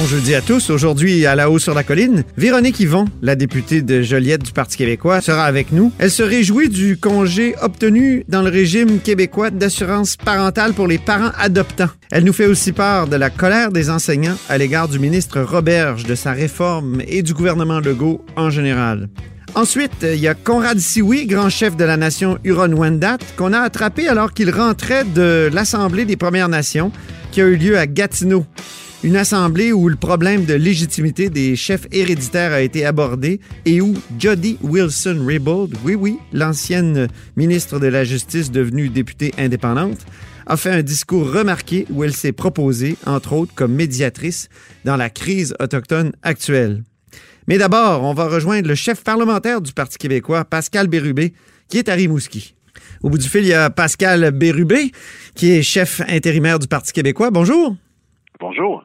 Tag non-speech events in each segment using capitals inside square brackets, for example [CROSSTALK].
Bon jeudi à tous. Aujourd'hui, à la haut sur la colline, Véronique Yvon, la députée de Joliette du Parti québécois, sera avec nous. Elle se réjouit du congé obtenu dans le régime québécois d'assurance parentale pour les parents adoptants. Elle nous fait aussi part de la colère des enseignants à l'égard du ministre Roberge, de sa réforme et du gouvernement Legault en général. Ensuite, il y a Conrad Sioui, grand chef de la nation Huron-Wendat, qu'on a attrapé alors qu'il rentrait de l'Assemblée des Premières Nations qui a eu lieu à Gatineau. Une assemblée où le problème de légitimité des chefs héréditaires a été abordé et où Jody Wilson-Raybould, oui oui, l'ancienne ministre de la Justice devenue députée indépendante, a fait un discours remarqué où elle s'est proposée, entre autres, comme médiatrice dans la crise autochtone actuelle. Mais d'abord, on va rejoindre le chef parlementaire du Parti québécois, Pascal Bérubé, qui est à Rimouski. Au bout du fil, il y a Pascal Bérubé, qui est chef intérimaire du Parti québécois. Bonjour. Bonjour.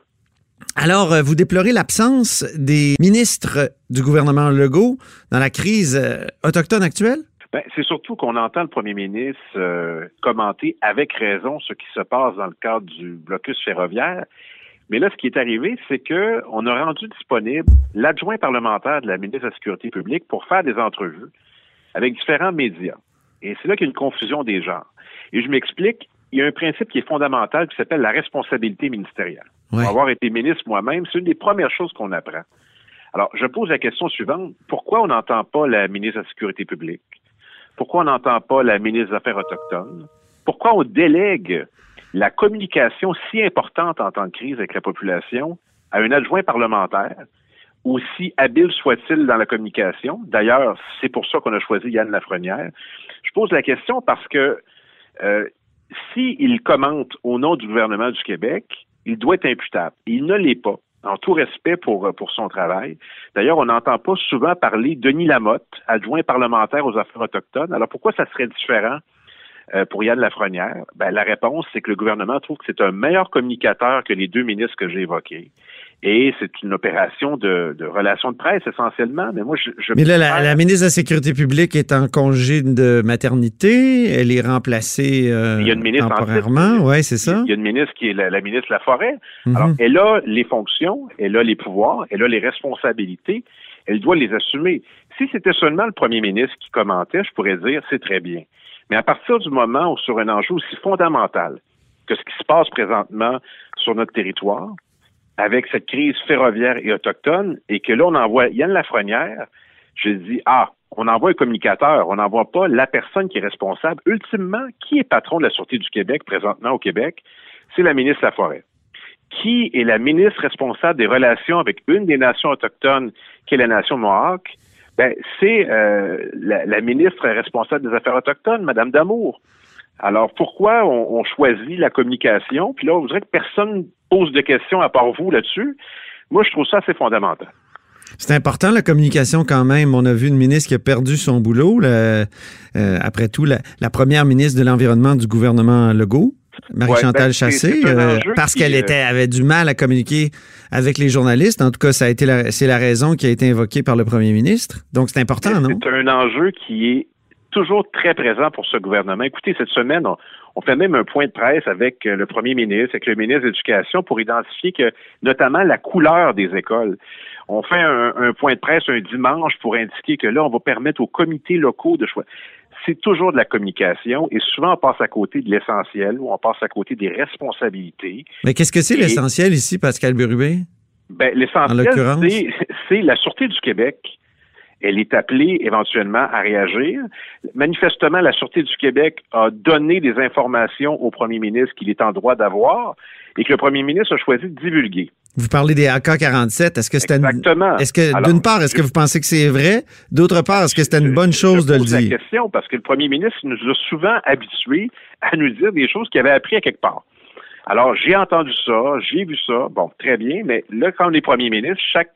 Alors, euh, vous déplorez l'absence des ministres du gouvernement Legault dans la crise euh, autochtone actuelle? Ben, c'est surtout qu'on entend le premier ministre euh, commenter avec raison ce qui se passe dans le cadre du blocus ferroviaire. Mais là, ce qui est arrivé, c'est que on a rendu disponible l'adjoint parlementaire de la ministre de la Sécurité publique pour faire des entrevues avec différents médias. Et c'est là qu'il y a une confusion des genres. Et je m'explique, il y a un principe qui est fondamental qui s'appelle la responsabilité ministérielle. Ouais. Pour avoir été ministre moi-même, c'est une des premières choses qu'on apprend. Alors, je pose la question suivante. Pourquoi on n'entend pas la ministre de la Sécurité publique? Pourquoi on n'entend pas la ministre des Affaires autochtones? Pourquoi on délègue la communication si importante en temps de crise avec la population à un adjoint parlementaire, aussi habile soit-il dans la communication? D'ailleurs, c'est pour ça qu'on a choisi Yann Lafrenière. Je pose la question parce que euh, s'il commente au nom du gouvernement du Québec, il doit être imputable. Il ne l'est pas, en tout respect pour, pour son travail. D'ailleurs, on n'entend pas souvent parler Denis Lamotte, adjoint parlementaire aux affaires autochtones. Alors pourquoi ça serait différent euh, pour Yann Lafrenière? Ben, la réponse, c'est que le gouvernement trouve que c'est un meilleur communicateur que les deux ministres que j'ai évoqués. Et c'est une opération de, de relations de presse essentiellement. Mais moi, je, je Mais là, la, la ministre de la Sécurité publique est en congé de maternité. Elle est remplacée euh, Il y a une ministre en temporairement. Oui, c'est ça. Il y a une ministre qui est la, la ministre de la Forêt. Mhm. Alors, elle a les fonctions, elle a les pouvoirs, elle a les responsabilités, elle doit les assumer. Si c'était seulement le premier ministre qui commentait, je pourrais dire c'est très bien. Mais à partir du moment où sur un enjeu aussi fondamental que ce qui se passe présentement sur notre territoire, avec cette crise ferroviaire et autochtone, et que là, on envoie Yann Lafrenière, je dis, ah, on envoie un communicateur, on n'envoie pas la personne qui est responsable. Ultimement, qui est patron de la Sûreté du Québec présentement au Québec? C'est la ministre de la Forêt. Qui est la ministre responsable des relations avec une des nations autochtones, qui est la nation Mohawk? Ben, c'est euh, la, ministre responsable des Affaires autochtones, Madame Damour. Alors, pourquoi on, on choisit la communication? Puis là, on dirait que personne pose de questions à part vous là-dessus. Moi, je trouve ça assez fondamental. C'est important, la communication, quand même. On a vu une ministre qui a perdu son boulot. Euh, après tout, la, la première ministre de l'Environnement du gouvernement Legault, Marie-Chantal Ouais, ben, Chassé, euh, parce qu'elle euh, était, avait du mal à communiquer avec les journalistes. En tout cas, ça a été c'est la raison qui a été invoquée par le premier ministre. Donc, c'est important, non? C'est un enjeu qui est toujours très présent pour ce gouvernement. Écoutez, cette semaine, on, on fait même un point de presse avec euh, le premier ministre, avec le ministre de l'Éducation pour identifier que, notamment, la couleur des écoles. On fait un, un point de presse un dimanche pour indiquer que là, on va permettre aux comités locaux de choisir. C'est toujours de la communication et souvent on passe à côté de l'essentiel ou on passe à côté des responsabilités. Mais qu'est-ce que c'est Et- l'essentiel ici, Pascal Bérubé? Ben, En l'essentiel, c'est la Sûreté du Québec. Elle est appelée éventuellement à réagir. Manifestement, la Sûreté du Québec a donné des informations au premier ministre qu'il est en droit d'avoir et que le premier ministre a choisi de divulguer. Vous parlez des AK-47. Est-ce que c'était une- Exactement. Est-ce que, d'une part, est-ce que vous pensez que c'est vrai? D'autre part, est-ce que c'était une bonne chose je de le dire? la question parce que le premier ministre nous a souvent habitués à nous dire des choses qu'il avait appris à quelque part. Alors, j'ai entendu ça, j'ai vu ça, bon, très bien, mais là, quand on est premier ministre, chaque,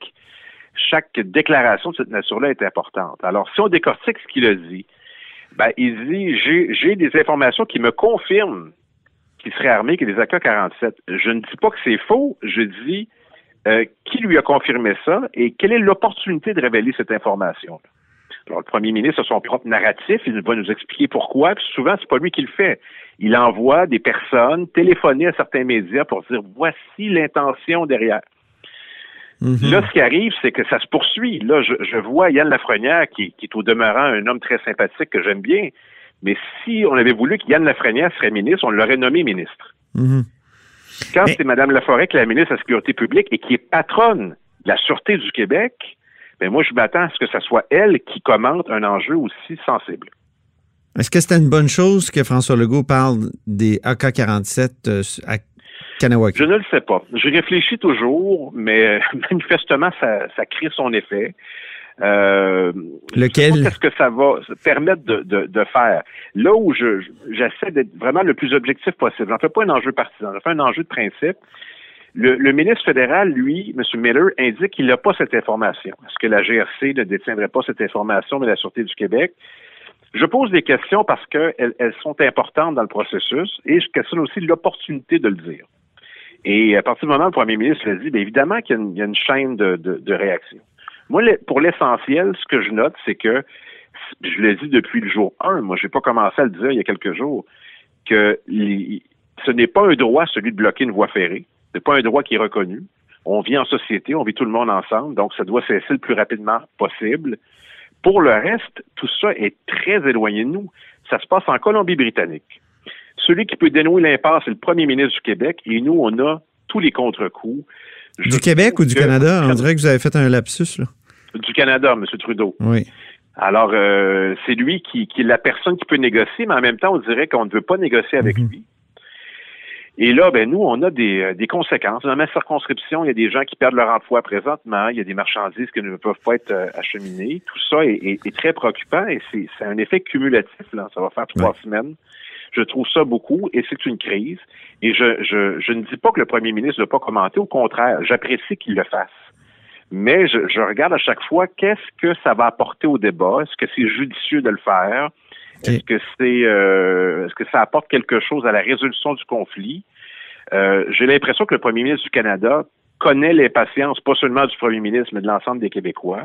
chaque déclaration de cette nature-là est importante. Alors, si on décortique ce qu'il a dit, ben, il dit, j'ai, des informations qui me confirment qui serait armé que des AK-47. Je ne dis pas que c'est faux, je dis euh, qui lui a confirmé ça et quelle est l'opportunité de révéler cette information. Alors, le premier ministre a son propre narratif, il va nous expliquer pourquoi, puis souvent, c'est pas lui qui le fait. Il envoie des personnes téléphoner à certains médias pour dire voici l'intention derrière. Mhm. Là, ce qui arrive, c'est que ça se poursuit. Là, je, je vois Yann Lafrenière, qui, qui, est au demeurant un homme très sympathique que j'aime bien, mais si on avait voulu que Yann Lafrenière serait ministre, on l'aurait nommé ministre. Mhm. Quand Mais- c'est Mme Laforêt qui est la ministre de la Sécurité publique et qui est patronne de la Sûreté du Québec, ben moi, je m'attends à ce que ce soit elle qui commente un enjeu aussi sensible. Est-ce que c'était une bonne chose que François Legault parle des AK-47 euh, Je ne le sais pas. Je réfléchis toujours, mais [LAUGHS] manifestement, ça, ça crée son effet. Euh, Lequel? Qu'est-ce que ça va permettre de, de, de faire? Là où je, je- j'essaie d'être vraiment le plus objectif possible, j'en fais pas un enjeu partisan, j'en fais un enjeu de principe. Le, le ministre fédéral, lui, M. Miller, indique qu'il n'a pas cette information. Est-ce que la GRC ne détiendrait pas cette information, mais la Sûreté du Québec? Je pose des questions parce qu'elles elles sont importantes dans le processus et je questionne aussi l'opportunité de le dire. Et à partir du moment où le premier ministre l'a dit, bien évidemment qu'il y a une, chaîne de, de, réaction. Moi, le- pour l'essentiel, ce que je note, c'est que, je l'ai dit depuis le jour 1, moi, j'ai pas commencé à le dire il y a quelques jours, que ce n'est pas un droit, celui de bloquer une voie ferrée. C'est pas un droit qui est reconnu. On vit en société, on vit tout le monde ensemble, donc ça doit cesser le plus rapidement possible. Pour le reste, tout ça est très éloigné de nous. Ça se passe en Colombie-Britannique. Celui qui peut dénouer l'impasse, c'est le premier ministre du Québec, et nous, on a tous les contre-coups. Je Du Québec ou du Canada? On dirait que vous avez fait un lapsus, là. Du Canada, M. Trudeau. Oui. Alors, euh, c'est lui qui, qui est la personne qui peut négocier, mais en même temps, on dirait qu'on ne veut pas négocier avec Mhm. lui. Et là, ben nous, on a des, euh, des conséquences. Dans ma circonscription, il y a des gens qui perdent leur emploi présentement, il y a des marchandises qui ne peuvent pas être euh, acheminées. Tout ça est, est- est très préoccupant et c'est un effet cumulatif. Là. Ça va faire trois semaines. Je trouve ça beaucoup et c'est une crise. Et je, je, je ne dis pas que le premier ministre ne doit pas commenter. Au contraire, j'apprécie qu'il le fasse. Mais je, je regarde à chaque fois qu'est-ce que ça va apporter au débat? Est-ce que c'est judicieux de le faire? Est-ce que c'est euh, est-ce que ça apporte quelque chose à la résolution du conflit? Euh, J'ai l'impression que le premier ministre du Canada connaît l'impatience, pas seulement du premier ministre, mais de l'ensemble des Québécois.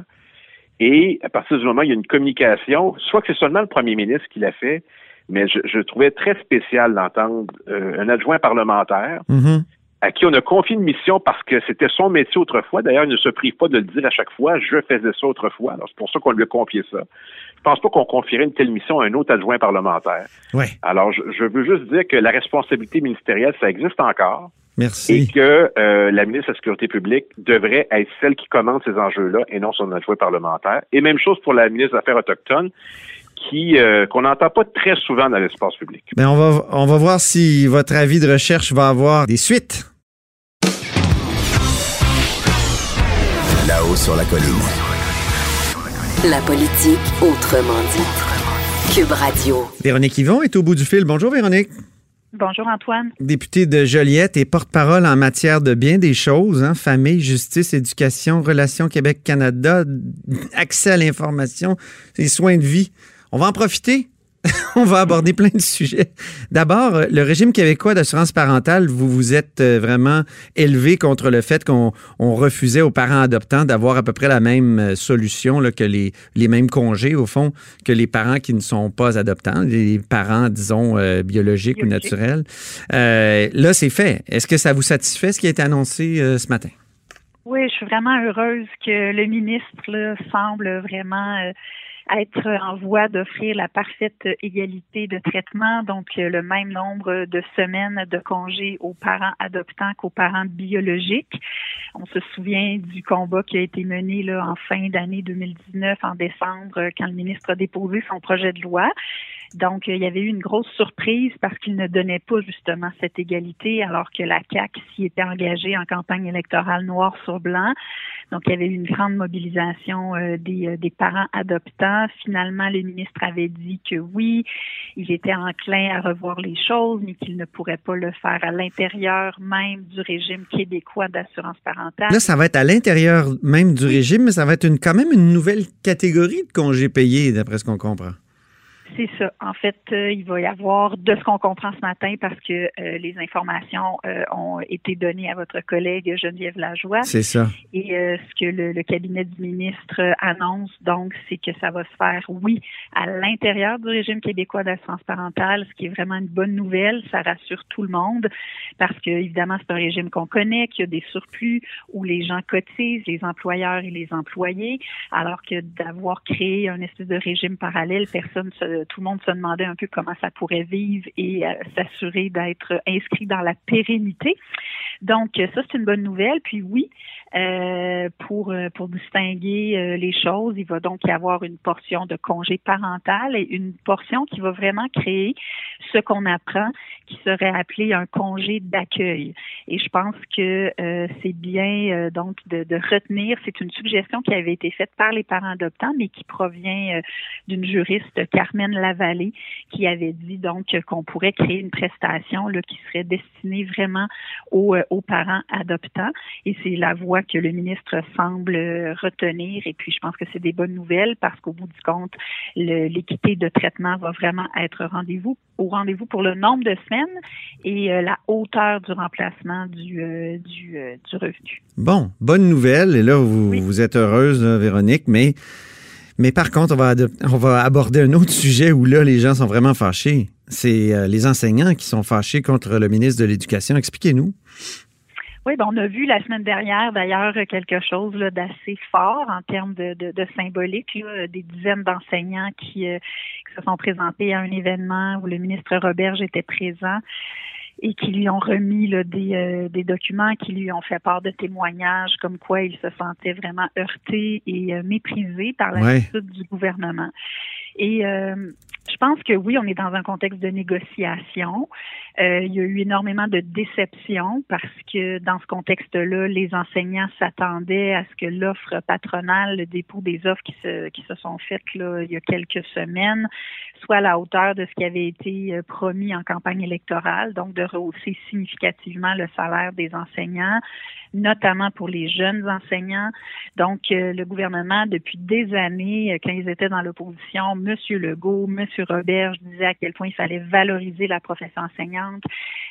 Et à partir du moment où il y a une communication, soit que c'est seulement le premier ministre qui l'a fait, mais je, je trouvais très spécial d'entendre euh, un adjoint parlementaire Mhm. à qui on a confié une mission parce que c'était son métier autrefois. D'ailleurs, il ne se prive pas de le dire à chaque fois. Je faisais ça autrefois. Alors, c'est pour ça qu'on lui a confié ça. Je pense pas qu'on confierait une telle mission à un autre adjoint parlementaire. Oui. Alors, je, je veux juste dire que la responsabilité ministérielle, ça existe encore et Merci. que euh, la ministre de la Sécurité publique devrait être celle qui commande ces enjeux-là et non son adjoint parlementaire. Et même chose pour la ministre des Affaires autochtones qui euh, qu'on n'entend pas très souvent dans l'espace public. Ben, on, va, on va voir si votre avis de recherche va avoir des suites. Là-haut sur la colline. La politique autrement dit. Cube Radio. Véronique Yvon est au bout du fil. Bonjour, Véronique. Bonjour Antoine. Députée de Joliette et porte-parole en matière de bien des choses, hein, famille, justice, éducation, relations Québec-Canada, accès à l'information, les soins de vie. On va en profiter. [LAUGHS] On va aborder plein de sujets. D'abord, euh, le régime québécois d'assurance parentale, vous vous êtes euh, vraiment élevé contre le fait qu'on on refusait aux parents adoptants d'avoir à peu près la même euh, solution là, que les, les mêmes congés, au fond, que les parents qui ne sont pas adoptants, les parents, disons, euh, biologiques ou naturels. Euh, là, c'est fait. Est-ce que ça vous satisfait ce qui a été annoncé euh, ce matin? Oui, je suis vraiment heureuse que le ministre là, semble vraiment être en voie d'offrir la parfaite égalité de traitement, donc euh, le même nombre de semaines de congés aux parents adoptants qu'aux parents biologiques. On se souvient du combat qui a été mené là, en fin d'année 2019, en décembre, euh, quand le ministre a déposé son projet de loi. Donc, il y avait eu une grosse surprise parce qu'il ne donnait pas justement cette égalité, alors que la CAQ s'y était engagée en campagne électorale noir sur blanc. Donc, il y avait eu une grande mobilisation euh, des, euh, des parents adoptants. Finalement, le ministre avait dit que oui, il était enclin à revoir les choses, mais qu'il ne pourrait pas le faire à l'intérieur même du régime québécois d'assurance parentale. Là, ça va être à l'intérieur même du régime, mais ça va être une, quand même une nouvelle catégorie de congés payés, d'après ce qu'on comprend. C'est ça. En fait, euh, il va y avoir, de ce qu'on comprend ce matin, parce que euh, les informations euh, ont été données à votre collègue Geneviève Lajoie. C'est ça. Et ce que le, cabinet du ministre annonce, donc, c'est que ça va se faire, oui, à l'intérieur du régime québécois d'assurance parentale, ce qui est vraiment une bonne nouvelle. Ça rassure tout le monde, parce que, évidemment, c'est un régime qu'on connaît, qu'il y a des surplus où les gens cotisent, les employeurs et les employés, alors que d'avoir créé un espèce de régime parallèle, personne se tout le monde se demandait un peu comment ça pourrait vivre et euh, s'assurer d'être inscrit dans la pérennité. Donc, ça, c'est une bonne nouvelle. Puis oui, euh, pour, euh, pour distinguer les choses, il va donc y avoir une portion de congé parental et une portion qui va vraiment créer ce qu'on apprend qui serait appelé un congé d'accueil. Et je pense que c'est bien donc de, de retenir, c'est une suggestion qui avait été faite par les parents adoptants, mais qui provient d'une juriste, Carmen Lavallée qui avait dit donc qu'on pourrait créer une prestation là, qui serait destinée vraiment aux, euh, aux parents adoptants. Et c'est la voie que le ministre semble retenir. Et puis, je pense que c'est des bonnes nouvelles parce qu'au bout du compte, l'équité de traitement va vraiment être rendez-vous au rendez-vous pour le nombre de semaines et euh, la hauteur du remplacement du, euh, du, du, revenu. Bon, bonne nouvelle. Et là, vous, vous êtes heureuse, Véronique, mais mais par contre, on va, on va aborder un autre sujet où là, les gens sont vraiment fâchés. C'est euh, les enseignants qui sont fâchés contre le ministre de l'Éducation. Expliquez-nous. Oui, ben on a vu la semaine dernière d'ailleurs quelque chose d'assez fort en termes de, de, symbolique, des dizaines d'enseignants qui, euh, qui, se sont présentés à un événement où le ministre Roberge était présent et qui lui ont remis des, euh, des, documents, qui lui ont fait part de témoignages comme quoi il se sentait vraiment heurté et euh, méprisé par l'attitude du gouvernement. Et euh, je pense que oui, on est dans un contexte de négociation. Euh, il y a eu énormément de déception parce que dans ce contexte-là, les enseignants s'attendaient à ce que l'offre patronale, le dépôt des offres qui se, qui se sont faites là, il y a quelques semaines, soit à la hauteur de ce qui avait été euh, promis en campagne électorale, donc de rehausser significativement le salaire des enseignants, notamment pour les jeunes enseignants. Donc, euh, le gouvernement, depuis des années, quand ils étaient dans l'opposition, M. Legault, M. Roberge disaient à quel point il fallait valoriser la profession enseignante,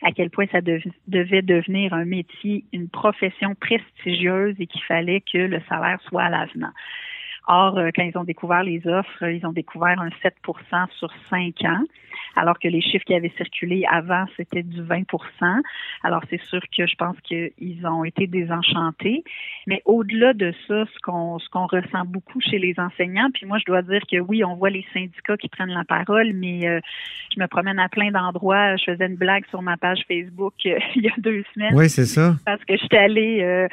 à quel point ça devait devenir un métier, une profession prestigieuse et qu'il fallait que le salaire soit à l'avenant. Or, euh, quand ils ont découvert les offres, ils ont découvert un 7% sur 5 ans, alors que les chiffres qui avaient circulé avant, c'était du 20% Alors, c'est sûr que je pense qu'ils ont été désenchantés. Mais au-delà de ça, ce qu'on ce qu'on ressent beaucoup chez les enseignants, puis moi, je dois dire que oui, on voit les syndicats qui prennent la parole, mais euh, je me promène à plein d'endroits. Je faisais une blague sur ma page Facebook euh, [LAUGHS] il y a deux semaines. Oui, c'est ça. Parce que j'étais allée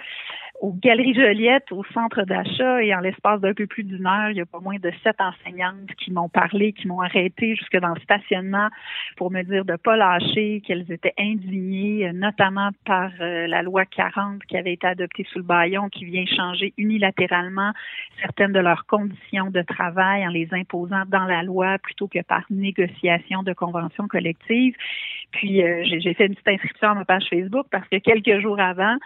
aux Galeries Joliette, au centre d'achat, et en l'espace d'un peu plus d'une heure, il y a pas moins de sept enseignantes qui m'ont parlé, qui m'ont arrêté jusque dans le stationnement pour me dire de pas lâcher, qu'elles étaient indignées, notamment par euh, la loi 40 qui avait été adoptée sous le baillon, qui vient changer unilatéralement certaines de leurs conditions de travail en les imposant dans la loi plutôt que par négociation de conventions collectives. Puis euh, j'ai fait une petite inscription à ma page Facebook parce que quelques jours avant,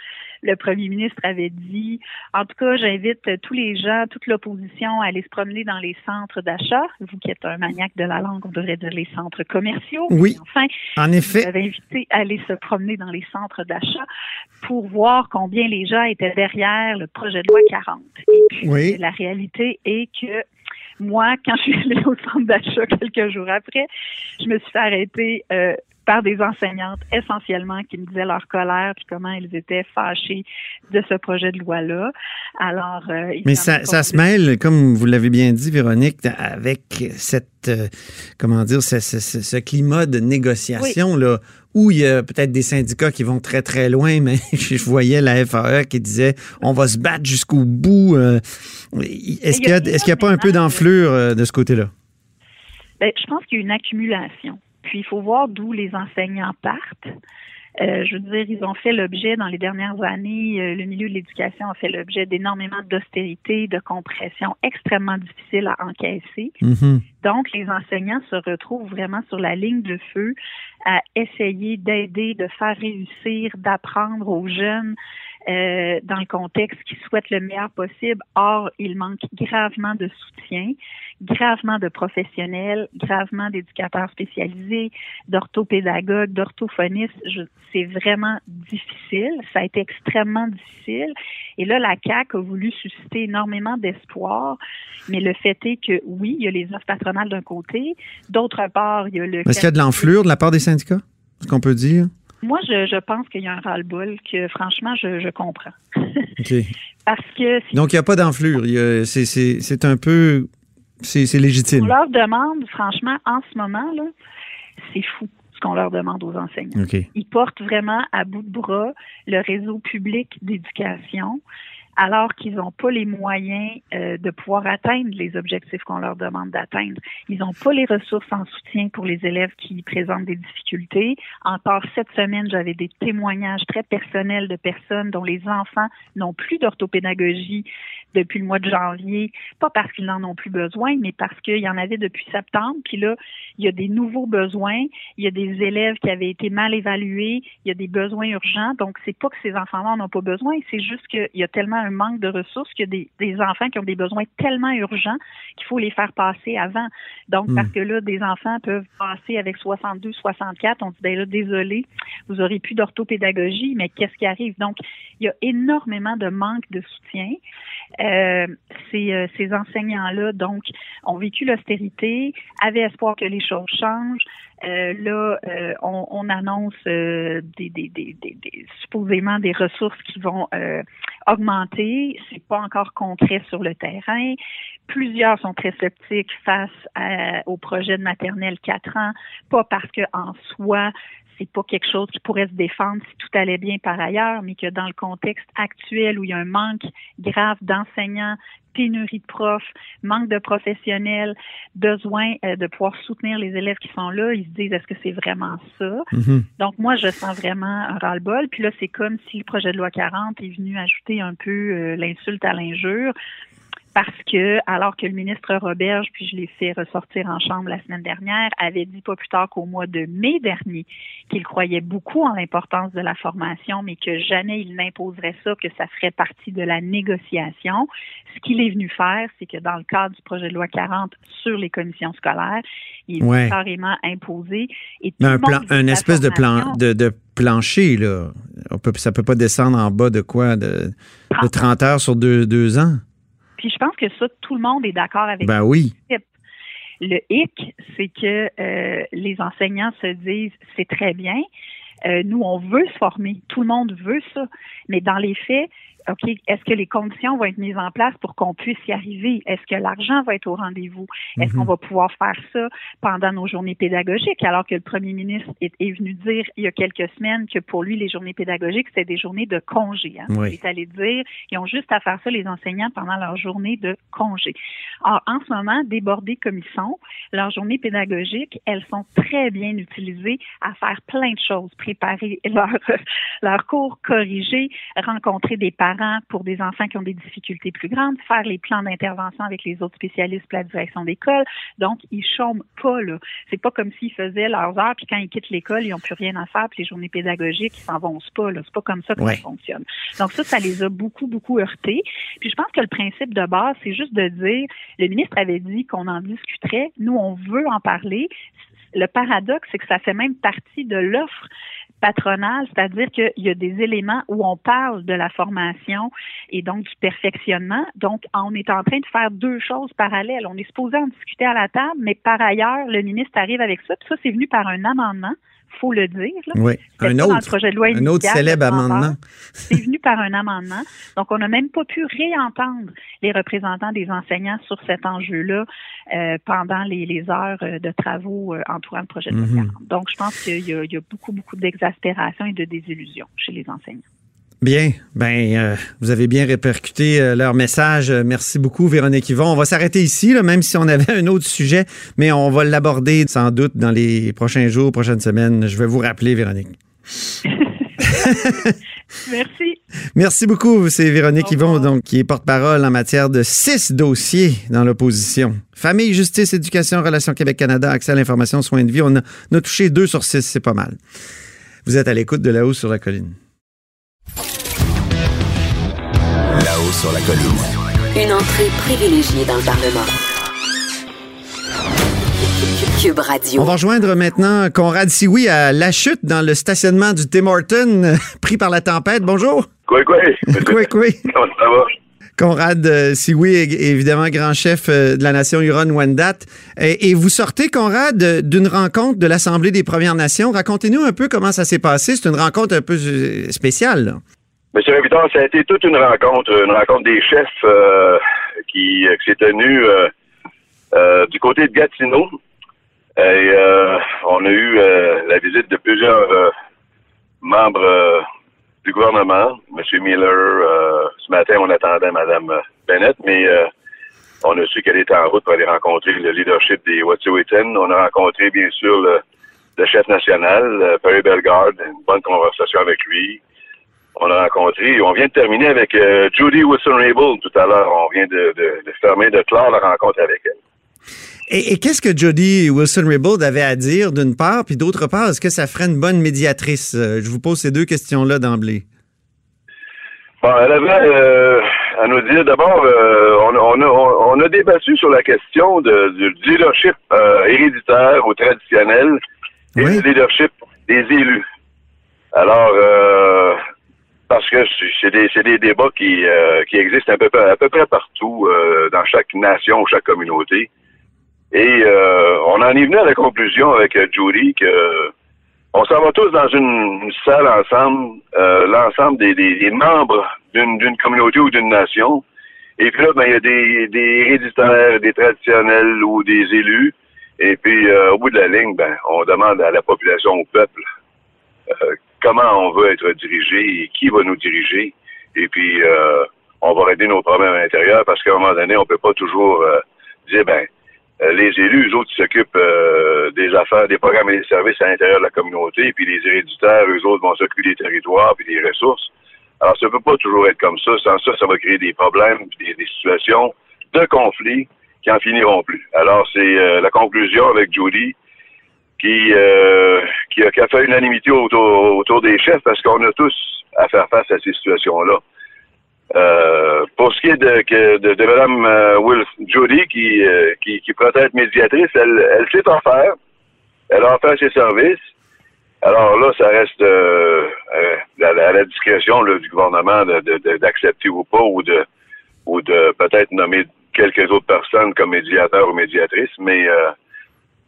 le premier ministre avait dit, en tout cas, j'invite tous les gens, toute l'opposition à aller se promener dans les centres d'achat. Vous qui êtes un maniaque de la langue, on devrait dire les centres commerciaux. Oui. Enfin, en effet. Vous avez invité à aller se promener dans les centres d'achat pour voir combien les gens étaient derrière le projet de loi 40. Et puis, la réalité est que moi, quand je suis allée au centre d'achat [LAUGHS] quelques jours après, je me suis fait arrêter euh, par des enseignantes essentiellement qui me disaient leur colère puis comment elles étaient fâchées de ce projet de loi-là. Alors, euh, mais ça, ça se mêle, comme vous l'avez bien dit, Véronique, avec cette euh, comment dire ce, ce, ce, climat de négociation là où il y a peut-être des syndicats qui vont très très loin, mais [LAUGHS] je voyais la FAE qui disait on va se battre jusqu'au bout. Euh, est-ce qu'il y a, est-ce qu'il y a pas un peu d'enflure de ce côté-là? Ben, je pense qu'il y a une accumulation. Puis il faut voir d'où les enseignants partent. Euh, je veux dire, ils ont fait l'objet dans les dernières années, euh, le milieu de l'éducation a fait l'objet d'énormément d'austérité, de compression extrêmement difficiles à encaisser. Mm-hmm. Donc, les enseignants se retrouvent vraiment sur la ligne de feu à essayer d'aider, de faire réussir, d'apprendre aux jeunes euh, dans le contexte qui souhaite le meilleur possible. Or, il manque gravement de soutien, gravement de professionnels, gravement d'éducateurs spécialisés, d'orthopédagogues, d'orthophonistes. C'est vraiment difficile. Ça a été extrêmement difficile. Et là, la CAQ a voulu susciter énormément d'espoir, mais le fait est que oui, il y a les offres patronales d'un côté, d'autre part, il y a le... Est-ce qu'il y a de l'enflure de la part des syndicats? ce qu'on peut dire? Moi, je, pense qu'il y a un ras-le-bol que, franchement, je, comprends. [LAUGHS] OK. Parce que... Donc, il n'y a pas d'enflure. C'est un peu... C'est légitime. On leur demande, franchement, en ce moment, là, c'est fou ce qu'on leur demande aux enseignants. Ils portent vraiment à bout de bras le réseau public d'éducation alors qu'ils n'ont pas les moyens euh, de pouvoir atteindre les objectifs qu'on leur demande d'atteindre. Ils n'ont pas les ressources en soutien pour les élèves qui présentent des difficultés. Encore cette semaine, j'avais des témoignages très personnels de personnes dont les enfants n'ont plus d'orthopédagogie depuis le mois de janvier, pas parce qu'ils n'en ont plus besoin, mais parce qu'il y en avait depuis septembre. Puis là, il y a des nouveaux besoins, il y a des élèves qui avaient été mal évalués, il y a des besoins urgents. Donc, c'est pas que ces enfants-là n'ont pas besoin, c'est juste qu'il y a tellement un manque de ressources qu'il y a des, enfants qui ont des besoins tellement urgents qu'il faut les faire passer avant. Donc, parce hmm. que là, des enfants peuvent passer avec 62, 64, on dit, ben là, désolé, vous aurez plus d'orthopédagogie, mais qu'est-ce qui arrive? Donc, il y a énormément de manque de soutien. Euh, ces, euh, ces enseignants-là, donc, ont vécu l'austérité, avaient espoir que les choses changent. Euh, là, euh, on, on, annonce des, des, des, des, supposément des ressources qui vont augmenter. C'est pas encore concret sur le terrain. Plusieurs sont très sceptiques face au projet de maternelle 4 ans, pas parce que en soi c'est pas quelque chose qui pourrait se défendre si tout allait bien par ailleurs, mais que dans le contexte actuel où il y a un manque grave d'enseignants, pénurie de profs, manque de professionnels, besoin euh, de pouvoir soutenir les élèves qui sont là, ils se disent est-ce que c'est vraiment ça? Mm-hmm. Donc moi, je sens vraiment un ras-le-bol. Puis là, c'est comme si le projet de loi 40 est venu ajouter un peu euh, l'insulte à l'injure parce que, alors que le ministre Roberge, puis je l'ai fait ressortir en chambre la semaine dernière, avait dit pas plus tard qu'au mois de mai dernier qu'il croyait beaucoup en l'importance de la formation, mais que jamais il n'imposerait ça, que ça ferait partie de la négociation. Ce qu'il est venu faire, c'est que dans le cadre du projet de loi 40 sur les commissions scolaires, il est carrément imposé. Et un plan, un espèce de plan, de, plancher, là. On peut, ça peut pas descendre en bas de quoi? De, de 30 heures sur deux, deux ans? Puis je pense que ça, tout le monde est d'accord avec ben oui. Le hic, c'est que euh, les enseignants se disent c'est très bien. Euh, nous, on veut se former. Tout le monde veut ça. Mais dans les faits, OK, est-ce que les conditions vont être mises en place pour qu'on puisse y arriver? Est-ce que l'argent va être au rendez-vous? Est-ce qu'on mhm. va pouvoir faire ça pendant nos journées pédagogiques? Alors que le premier ministre est, venu dire il y a quelques semaines que pour lui, les journées pédagogiques, c'était des journées de congé. Hein? Il est allé dire, ils ont juste à faire ça, les enseignants, pendant leur journée de congé. Or, en ce moment, débordés comme ils sont, leurs journées pédagogiques, elles sont très bien utilisées à faire plein de choses, préparer [LAUGHS] leur, leur cours, corriger, rencontrer des parents, pour des enfants qui ont des difficultés plus grandes, faire les plans d'intervention avec les autres spécialistes pour la direction d'école. Donc, ils chôment pas, là. C'est pas comme s'ils faisaient leurs heures, puis quand ils quittent l'école, ils n'ont plus rien à faire, puis les journées pédagogiques, ils s'en vont pas, là. C'est pas comme ça que ça fonctionne. Donc, ça, ça les a beaucoup, beaucoup heurtés. Puis, je pense que le principe de base, c'est juste de dire, le ministre avait dit qu'on en discuterait. Nous, on veut en parler. Le paradoxe, c'est que ça fait même partie de l'offre patronale, c'est-à-dire qu'il y a des éléments où on parle de la formation et donc du perfectionnement. Donc, on est en train de faire deux choses parallèles. On est supposé en discuter à la table, mais par ailleurs, le ministre arrive avec ça. Puis ça, c'est venu par un amendement faut le dire. Oui, un autre, projet de loi un autre célèbre amendement. C'est venu par un amendement. Donc, on n'a même pas pu réentendre les représentants des enseignants sur cet enjeu-là euh, pendant les, heures euh, de travaux euh, entourant le projet de loi. Mhm. Donc, je pense qu'il y, y, a beaucoup, beaucoup d'exaspération et de désillusion chez les enseignants. Bien, ben euh, vous avez bien répercuté euh, leur message. Merci beaucoup, Véronique Yvon. On va s'arrêter ici, là, même si on avait [LAUGHS] un autre sujet, mais on va l'aborder sans doute dans les prochains jours, prochaines semaines. Je vais vous rappeler, Véronique. [LAUGHS] Merci. Merci beaucoup. C'est Véronique Yvon, donc, qui est porte-parole en matière de six dossiers dans l'opposition. Famille, justice, éducation, relations Québec-Canada, accès à l'information, soins de vie. On a, on a touché deux sur six, c'est pas mal. Vous êtes à l'écoute de là-haut sur la colline. Là-haut sur la colline. Une entrée privilégiée dans le Parlement. Cube Radio. On va rejoindre maintenant Conrad Sioui à La Chute dans le stationnement du Tim Horton [LAUGHS] pris par la tempête. Bonjour. Quoi, quoi? Quoi, quoi? [LAUGHS] Comment ça va? Conrad euh, Sioui est évidemment grand chef euh, de la nation Huron-Wendat. Et, et vous sortez, Conrad, d'une rencontre de l'Assemblée des Premières Nations. Racontez-nous un peu comment ça s'est passé. C'est une rencontre un peu euh, spéciale. là. Monsieur Révidard, ça a été toute une rencontre, une rencontre des chefs euh, qui, euh, qui s'est tenue euh, du côté de Gatineau. Et on a eu la visite de plusieurs membres du gouvernement. Monsieur Miller, ce matin, on attendait Madame Bennett, mais on a su qu'elle était en route pour aller rencontrer le leadership des Wet'suwet'en. On a rencontré, bien sûr, le, le chef national, Perry Bellegarde, une bonne conversation avec lui. On a rencontré, on vient de terminer avec euh, Judy Wilson-Raybould tout à l'heure. On vient de, de, de fermer, de clore la rencontre avec elle. Et, et qu'est-ce que Jody Wilson-Raybould avait à dire, d'une part, puis d'autre part, est-ce que ça ferait une bonne médiatrice? Euh, Je vous pose ces deux questions-là d'emblée. Bon, elle avait euh, à nous dire d'abord, euh, on, on a, on, on a débattu sur la question de, du leadership euh, héréditaire ou traditionnel et Oui. du leadership des élus. Alors, parce que c'est- des, débats qui, euh, qui existent à peu, près- partout euh, dans chaque nation chaque communauté. Et euh, on en est venu à la conclusion avec Judy que on s'en va tous dans une, salle ensemble, l'ensemble des, membres d'une communauté ou d'une nation. Et puis là, ben, il y a des, des héréditaires, des traditionnels ou des élus. Et puis, au bout de la ligne, ben, on demande à la population, au peuple, comment on veut être dirigé et qui va nous diriger. Et puis, euh, on va régler nos problèmes à l'intérieur parce qu'à un moment donné, on peut pas toujours euh, dire, ben, euh, les élus, eux autres, ils s'occupent euh, des affaires, des programmes et des services à l'intérieur de la communauté, puis les héréditaires, eux autres, vont s'occuper des territoires puis des ressources. Alors, ça peut pas toujours être comme ça. Sans ça, ça va créer des problèmes, des, situations de conflit qui en finiront plus. Alors, c'est la conclusion avec Judy qui, euh, qui, a, fait unanimité autour, autour des chefs parce qu'on a tous à faire face à ces situations-là. Euh, pour ce qui est de, Mme Will Judy, qui, qui, qui pourrait être médiatrice, elle, sait en faire. Elle a offert ses services. Alors là, ça reste euh, euh, à, la, discrétion du gouvernement d'accepter ou pas, ou de ou de peut-être nommer quelques autres personnes comme médiateurs ou médiatrices, mais euh,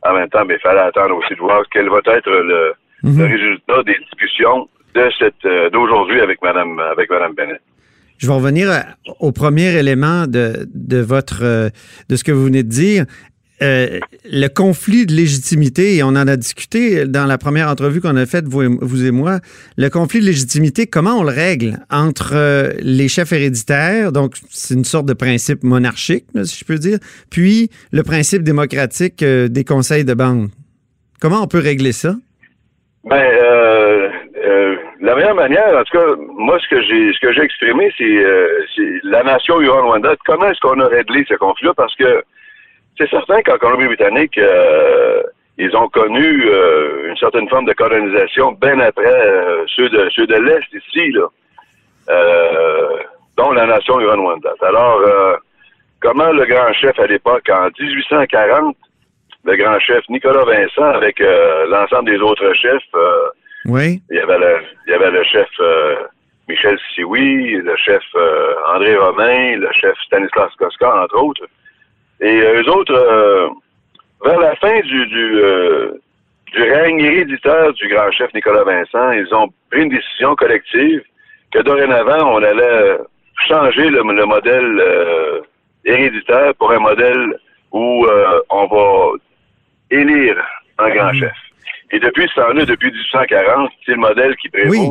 en même temps, ben, il fallait attendre aussi de voir quel va être le, le résultat des discussions de cette euh, d'aujourd'hui avec Madame avec Madame Bennett. Je vais revenir à- au premier élément de, de votre euh, de ce que vous venez de dire. Euh, le conflit de légitimité, et on en a discuté dans la première entrevue qu'on a faite, vous et, vous et moi, le conflit de légitimité, comment on le règle entre euh, les chefs héréditaires, donc c'est une sorte de principe monarchique, si je peux dire, puis le principe démocratique euh, des conseils de bande. Comment on peut régler ça? Ben, la meilleure manière, en tout cas, moi, ce que j'ai, ce que j'ai exprimé, c'est, la nation Huron-Rwanda. Comment est-ce qu'on a réglé ce conflit-là? Parce que c'est certain qu'en Colombie-Britannique, euh, ils ont connu euh, une certaine forme de colonisation bien après euh, ceux de ceux de l'Est ici, là, euh, dont la nation Huron-Rwanda. Alors, euh, comment le grand chef à l'époque, en 1840, le grand chef Nicolas Vincent, avec euh, l'ensemble des autres chefs, euh, Oui. il y avait le, il y avait le chef euh, Michel Sioui, le chef euh, André Romain, le chef Stanislas Koska, entre autres. Et euh, eux autres, euh, vers la fin du, du, euh, du règne héréditaire du grand chef Nicolas Vincent, ils ont pris une décision collective que dorénavant, on allait changer le, le modèle euh, héréditaire pour un modèle où on va élire un grand chef. Et depuis ce temps-là, depuis 1840, c'est le modèle qui prévaut. Oui.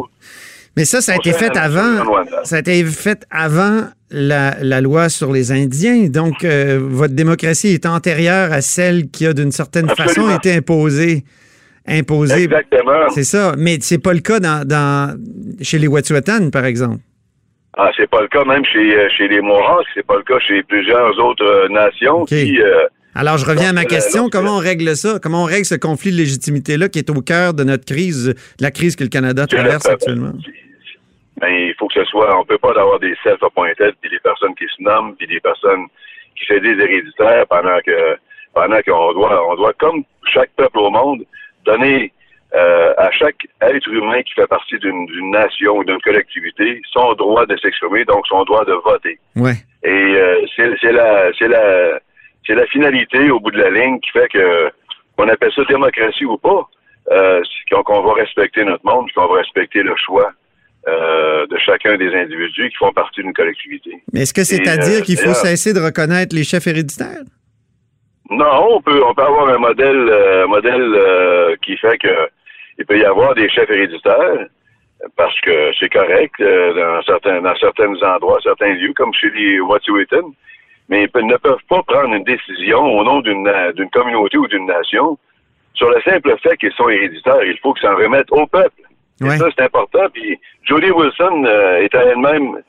Mais ça, ça a été fait avant. Ça a été fait avant la, la loi sur les Indiens. Donc, euh, votre démocratie est antérieure à celle qui a d'une certaine Absolument. façon été imposée. Imposée. Exactement. C'est ça. Mais c'est pas le cas dans, dans- chez les Wet'suwet'en, par exemple. Ah, c'est pas le cas même chez, euh, chez les Mohawks, c'est pas le cas chez plusieurs autres euh, nations qui... euh, Alors, je reviens à ma question. Comment on règle ça? Comment on règle ce conflit de légitimité-là qui est au cœur de notre crise, de la crise que le Canada traverse actuellement? Ben, il faut que ce soit, on peut pas avoir des self-appointed, puis des personnes qui se nomment, puis des personnes qui fait des héréditaires pendant que pendant qu'on doit, on doit, comme chaque peuple au monde, donner euh, à chaque être humain qui fait partie d'une nation ou d'une collectivité son droit de s'exprimer, donc son droit de voter. Ouais. Et euh, c'est la c'est la c'est la finalité au bout de la ligne qui fait que on appelle ça démocratie ou pas, euh, qu'on va respecter notre monde, qu'on va respecter le choix euh, de chacun des individus qui font partie d'une collectivité. Mais est-ce que c'est à dire qu'il faut cesser de reconnaître les chefs héréditaires? Non, on peut on peut avoir un modèle euh, modèle euh, qui fait que il peut y avoir des chefs héréditaires parce que c'est correct euh, dans certains dans certains endroits, certains lieux, comme chez les Wet'suwet'en, mais ils ne peuvent pas prendre une décision au nom d'une d'une communauté ou d'une nation sur le simple fait qu'ils sont héréditaires. Il faut qu'ils s'en remettent au peuple. Et ça, c'est important. Puis Jodie Wilson est à elle-même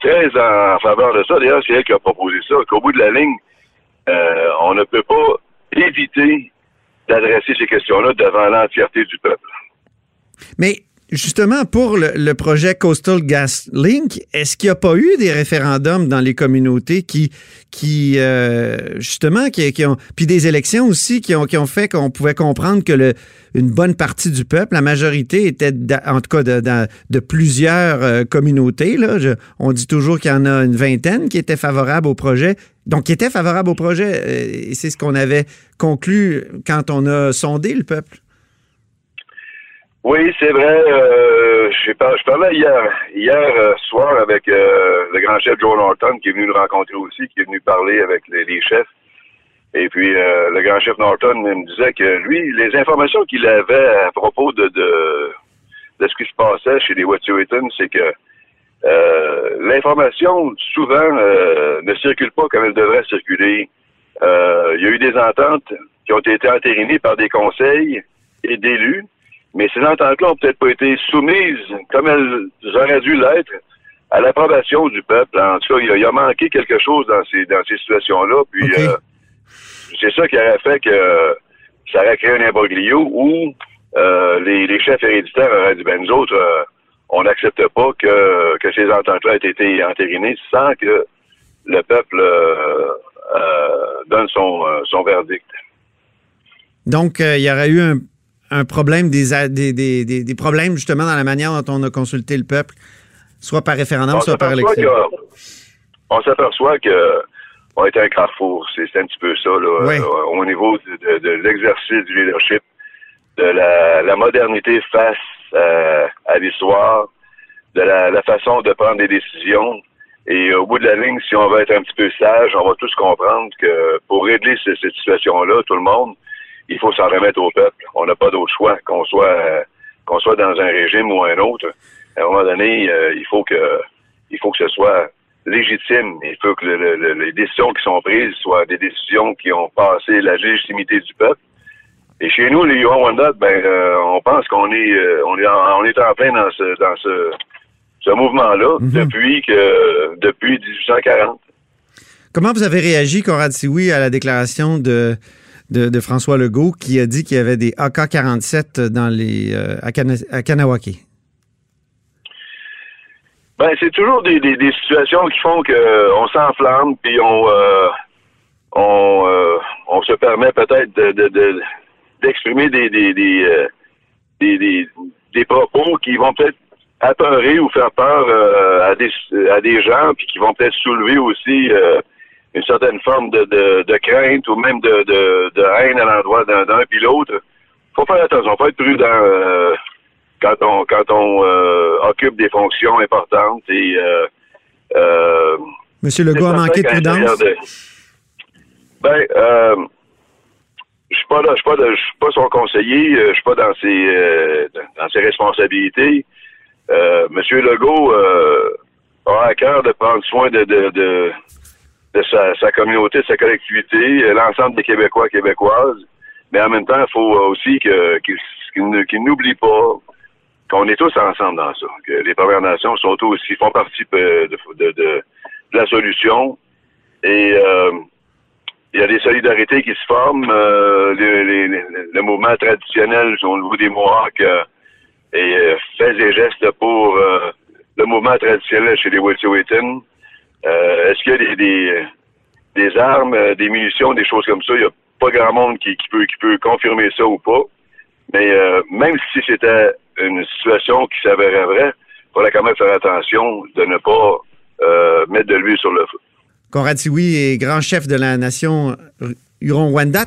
très en faveur de ça. D'ailleurs, c'est elle qui a proposé ça, qu'au bout de la ligne, euh, on ne peut pas éviter d'adresser ces questions-là devant l'entièreté du peuple. Mais justement, pour le, projet Coastal Gas Link, est-ce qu'il n'y a pas eu des référendums dans les communautés qui, qui euh, justement, qui, ont, puis des élections aussi qui ont, qui ont fait qu'on pouvait comprendre que une bonne partie du peuple, la majorité était, en tout cas, de, de, plusieurs euh, communautés. Là. on dit toujours qu'il y en a une vingtaine qui étaient favorables au projet. Donc, qui étaient favorables au projet. Euh, et c'est ce qu'on avait conclu quand on a sondé le peuple. Oui, c'est vrai. Euh, je, je parlais hier, hier euh, soir avec euh, le grand chef Joe Norton qui est venu nous rencontrer aussi, qui est venu parler avec les, chefs. Et puis le grand chef Norton me disait que lui, les informations qu'il avait à propos de, de, de ce qui se passait chez les Wet'suwet'en, c'est que l'information souvent ne circule pas comme elle devrait circuler. il y a eu des ententes qui ont été entérinées par des conseils et d'élus mais ces ententes-là n'ont peut-être pas été soumises comme elles auraient dû l'être à l'approbation du peuple. En tout cas, il a, manqué quelque chose dans ces, dans ces situations-là. Puis euh, c'est ça qui aurait fait que ça aurait créé un imbroglio où euh, les, chefs héréditaires auraient dit ben nous autres, euh, on n'accepte pas que, que ces ententes-là aient été entérinées sans que le peuple donne son, son verdict. Donc, il y aurait eu un un problème, des, des, des, problèmes justement dans la manière dont on a consulté le peuple, soit par référendum, soit par élection. On s'aperçoit que on est un carrefour, c'est un petit peu ça, là, euh, au niveau de, l'exercice du leadership, de la, modernité face euh, à l'histoire, de la, façon de prendre des décisions. Et au bout de la ligne, si on veut être un petit peu sage, on va tous comprendre que pour régler cette situation-là, tout le monde, il faut s'en remettre au peuple. On n'a pas d'autre choix, qu'on soit euh, qu'on soit dans un régime ou un autre. À un moment donné, euh, il faut que il faut que ce soit légitime. Il faut que les décisions qui sont prises soient des décisions qui ont passé la légitimité du peuple. Et chez nous, les Yuan Wanda, ben, euh, on pense qu'on est, on est, en, on est en plein dans ce, dans ce, ce mouvement-là mhm. depuis que, depuis 1840. Comment vous avez réagi, Conrad Sioui, à la déclaration de de, François Legault qui a dit qu'il y avait des AK-47 dans les, euh, à, Kanawaki? Ben, c'est toujours des, situations qui font qu'on euh, s'enflamme, puis on, euh, on, on se permet peut-être de, d'exprimer des, des, des, des, propos qui vont peut-être apeurer ou faire peur à, des, à des gens, puis qui vont peut-être soulever aussi une certaine forme de, de, crainte ou même de, de, haine à l'endroit d'un puis l'autre. faut faire attention, faut être prudent euh, quand on quand on euh, occupe des fonctions importantes et euh, Monsieur Legault a manqué de prudence? Ben je suis pas là, je suis pas, je suis pas son conseiller, je suis pas dans ses dans ses responsabilités. Monsieur Legault a à cœur de prendre soin de, de de sa, communauté, de sa collectivité, euh, l'ensemble des Québécois, Québécoises. Mais en même temps, il faut aussi qu'ils n'oublient pas qu'on est tous ensemble dans ça, que les Premières Nations sont aussi font partie euh, de, la solution. Et euh, il y a des solidarités qui se forment. le mouvement traditionnel au niveau des Mohawks et fait des gestes pour le mouvement traditionnel chez les Wet'suwet'en. Euh, Est-ce qu'il y a des, armes, euh, des munitions, des choses comme ça? Il n'y a pas grand monde qui, peut, confirmer ça ou pas. Mais euh, même si c'était une situation qui s'avérait vraie, il faudrait quand même faire attention de ne pas mettre de l'huile sur le feu. Conrad Sioui est grand chef de la nation Huron-Wendat.